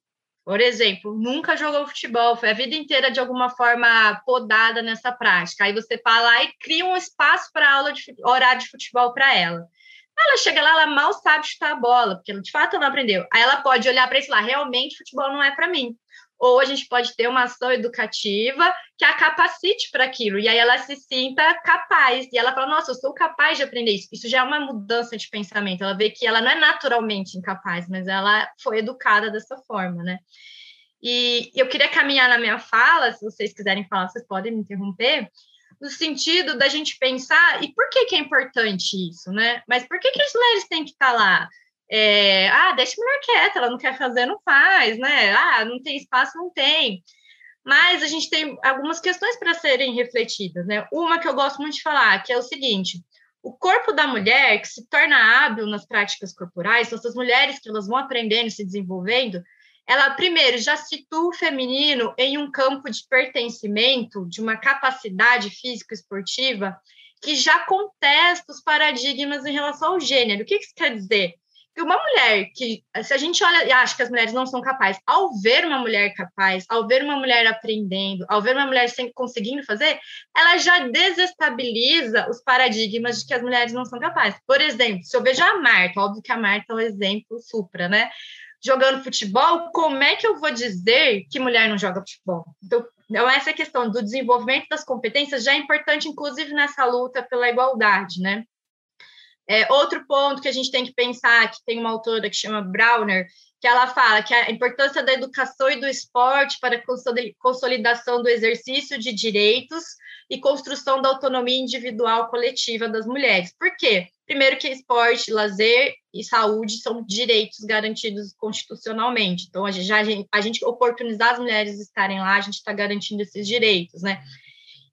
por exemplo, nunca jogou futebol, foi a vida inteira de alguma forma podada nessa prática. Aí você fala e cria um espaço para aula de horário de futebol para ela. Ela chega lá, ela mal sabe chutar a bola, porque de fato ela não aprendeu. Aí ela pode olhar para isso lá, realmente futebol não é para mim. Ou a gente pode ter uma ação educativa que a capacite para aquilo, e aí ela se sinta capaz, e ela fala: Nossa, eu sou capaz de aprender isso. Isso já é uma mudança de pensamento. Ela vê que ela não é naturalmente incapaz, mas ela foi educada dessa forma, né? E eu queria caminhar na minha fala, se vocês quiserem falar, vocês podem me interromper, no sentido da gente pensar, e por que, que é importante isso, né? Mas por que, que as mulheres têm que estar lá? É, ah, deixa a mulher quieta, ela não quer fazer, não faz, né? Ah, não tem espaço, não tem. Mas a gente tem algumas questões para serem refletidas, né? Uma que eu gosto muito de falar, que é o seguinte: o corpo da mulher que se torna hábil nas práticas corporais, essas mulheres que elas vão aprendendo se desenvolvendo, ela primeiro já situa o feminino em um campo de pertencimento, de uma capacidade física esportiva que já contesta os paradigmas em relação ao gênero. O que isso quer dizer? Que uma mulher que, se a gente olha e acha que as mulheres não são capazes, ao ver uma mulher capaz, ao ver uma mulher aprendendo, ao ver uma mulher sem, conseguindo fazer, ela já desestabiliza os paradigmas de que as mulheres não são capazes. Por exemplo, se eu vejo a Marta, óbvio que a Marta é um exemplo supra, né? jogando futebol, como é que eu vou dizer que mulher não joga futebol? Então, então, essa questão do desenvolvimento das competências já é importante, inclusive nessa luta pela igualdade, né? É, outro ponto que a gente tem que pensar, que tem uma autora que chama Browner, que ela fala que a importância da educação e do esporte para a consolidação do exercício de direitos e construção da autonomia individual coletiva das mulheres. Por quê? Primeiro que esporte, lazer e saúde são direitos garantidos constitucionalmente. Então, a gente, a gente oportunizar as mulheres estarem lá, a gente está garantindo esses direitos, né?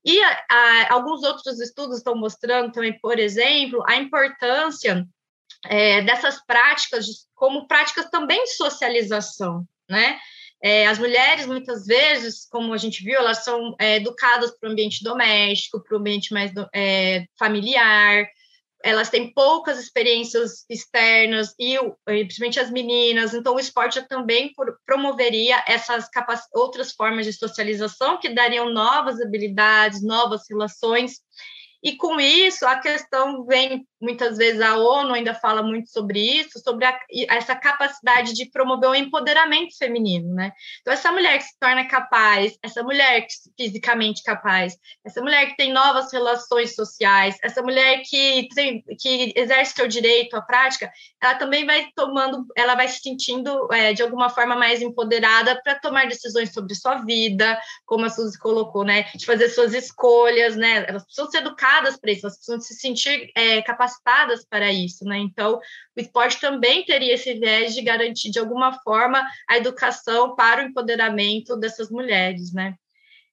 E a, a, alguns outros estudos estão mostrando também, por exemplo, a importância é, dessas práticas como práticas também de socialização, né? É, as mulheres, muitas vezes, como a gente viu, elas são é, educadas para o ambiente doméstico, para o ambiente mais é, familiar, elas têm poucas experiências externas e, principalmente as meninas, então o esporte também promoveria essas outras formas de socialização que dariam novas habilidades, novas relações. E com isso, a questão vem, muitas vezes, a ONU ainda fala muito sobre isso, sobre a, essa capacidade de promover o empoderamento feminino, né? Então, essa mulher que se torna capaz, essa mulher que fisicamente capaz, essa mulher que tem novas relações sociais, essa mulher que, tem, que exerce seu direito à prática, ela também vai tomando, ela vai se sentindo, é, de alguma forma, mais empoderada para tomar decisões sobre sua vida, como a Suzy colocou, né? De fazer suas escolhas, né? Elas precisam ser educadas para isso, elas precisam se sentir é, capacitadas para isso, né? Então, o esporte também teria esse viés de garantir, de alguma forma, a educação para o empoderamento dessas mulheres, né?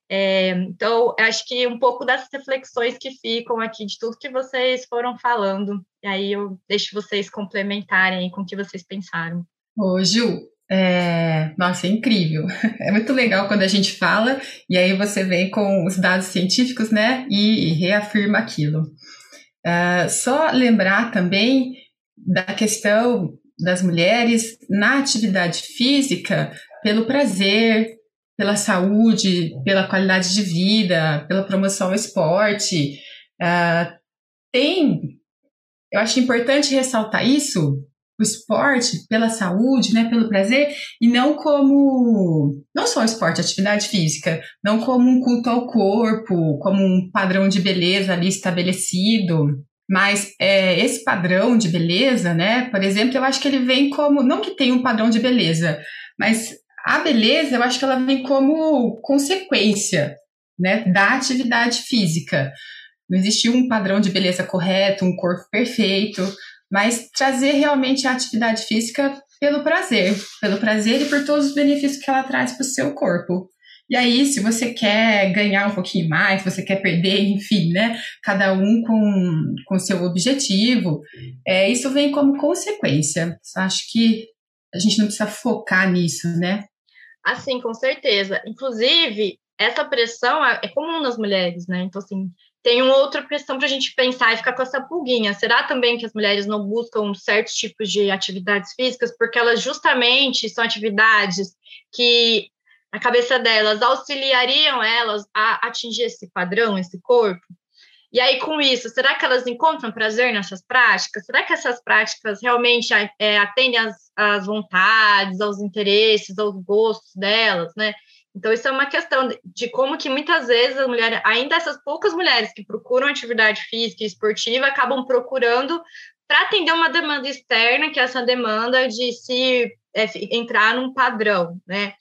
É, então, acho que um pouco das reflexões que ficam aqui de tudo que vocês foram falando, e aí eu deixo vocês complementarem com o que vocês pensaram. Ô, Gil, é, nossa, é incrível. É muito legal quando a gente fala e aí você vem com os dados científicos, né, e, e reafirma aquilo. Uh, só lembrar também da questão das mulheres na atividade física pelo prazer, pela saúde, pela qualidade de vida, pela promoção ao esporte. Uh, tem, eu acho importante ressaltar isso, o esporte pela saúde, né, pelo prazer, e não como não só o esporte, atividade física, não como um culto ao corpo, como um padrão de beleza ali estabelecido, mas é, esse padrão de beleza, né, por exemplo, eu acho que ele vem como não que tem um padrão de beleza, mas a beleza eu acho que ela vem como consequência, né, da atividade física. Não existe um padrão de beleza correto, um corpo perfeito, mas trazer realmente a atividade física pelo prazer, pelo prazer e por todos os benefícios que ela traz para o seu corpo. E aí, se você quer ganhar um pouquinho mais, se você quer perder, enfim, né? Cada um com o seu objetivo, é, isso vem como consequência. Acho que a gente não precisa focar nisso, né? Assim, com certeza. Inclusive, essa pressão é, é comum nas mulheres, né? Então, assim, tem uma outra questão para a gente pensar e ficar com essa pulguinha. Será também que as mulheres não buscam certos tipos de atividades físicas porque elas justamente são atividades que a cabeça delas auxiliariam elas a atingir esse padrão, esse corpo? E aí, com isso, será que elas encontram prazer nessas práticas? Será que essas práticas realmente é, atendem às, às vontades, aos interesses, aos gostos delas, né? Então, isso é uma questão de como que muitas vezes a mulher, ainda essas poucas mulheres que procuram atividade física e esportiva, acabam procurando para atender uma demanda externa, que é essa demanda de se é, entrar num padrão, né?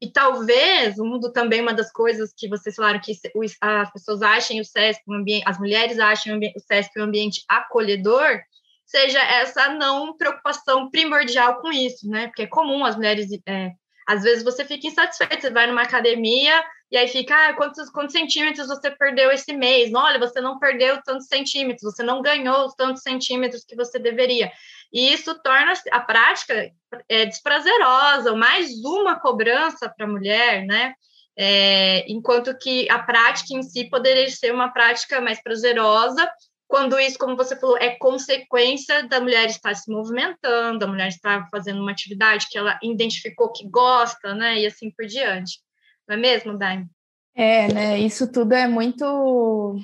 E talvez o mundo também uma das coisas que vocês falaram que as pessoas achem o SESC um ambiente, as mulheres achem o SESC um ambiente acolhedor, seja essa não preocupação primordial com isso, né? Porque é comum as mulheres é, às vezes você fica insatisfeito, você vai numa academia e aí fica, ah, quantos, quantos centímetros você perdeu esse mês? Olha, você não perdeu tantos centímetros, você não ganhou os tantos centímetros que você deveria. E isso torna a prática é, desprazerosa, mais uma cobrança para a mulher, né? É, enquanto que a prática em si poderia ser uma prática mais prazerosa quando isso, como você falou, é consequência da mulher estar se movimentando, da mulher estar fazendo uma atividade que ela identificou que gosta, né? E assim por diante. Não é mesmo, Dani? É, né? Isso tudo é muito,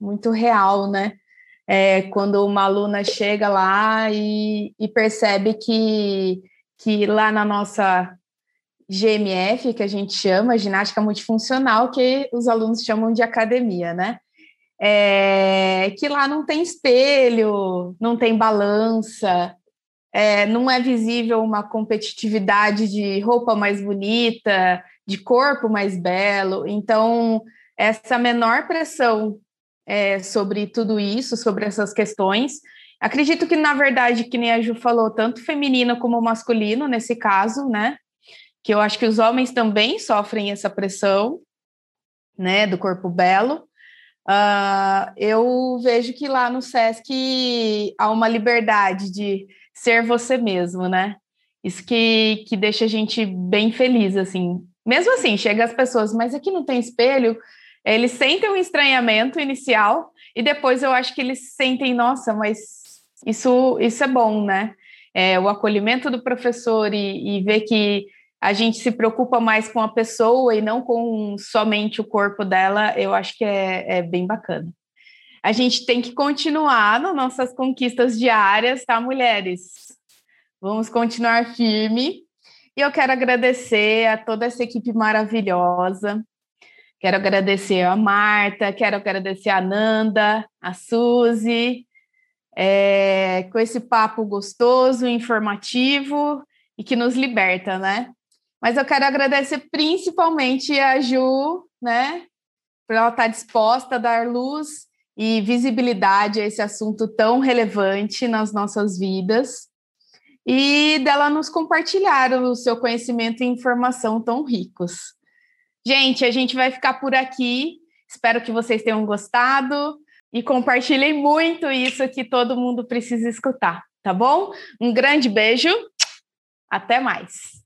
muito real, né? É, quando uma aluna chega lá e, e percebe que, que lá na nossa GMF, que a gente chama, ginástica multifuncional, que os alunos chamam de academia, né? É, que lá não tem espelho, não tem balança, é, não é visível uma competitividade de roupa mais bonita, de corpo mais belo. Então, essa menor pressão é, sobre tudo isso, sobre essas questões. Acredito que, na verdade, que nem a Ju falou, tanto feminino como masculino, nesse caso, né? Que eu acho que os homens também sofrem essa pressão, né, do corpo belo. Uh, eu vejo que lá no SESC há uma liberdade de ser você mesmo, né? Isso que, que deixa a gente bem feliz, assim. Mesmo assim, chega as pessoas, mas aqui não tem espelho, eles sentem um estranhamento inicial e depois eu acho que eles sentem, nossa, mas isso, isso é bom, né? É, o acolhimento do professor e, e ver que a gente se preocupa mais com a pessoa e não com somente o corpo dela, eu acho que é, é bem bacana. A gente tem que continuar nas nossas conquistas diárias, tá, mulheres? Vamos continuar firme. E eu quero agradecer a toda essa equipe maravilhosa. Quero agradecer a Marta, quero agradecer a Nanda, a Suzy, é, com esse papo gostoso, informativo e que nos liberta, né? Mas eu quero agradecer principalmente a Ju, né, por ela estar disposta a dar luz e visibilidade a esse assunto tão relevante nas nossas vidas e dela nos compartilhar o seu conhecimento e informação tão ricos. Gente, a gente vai ficar por aqui. Espero que vocês tenham gostado e compartilhem muito isso que todo mundo precisa escutar, tá bom? Um grande beijo. Até mais.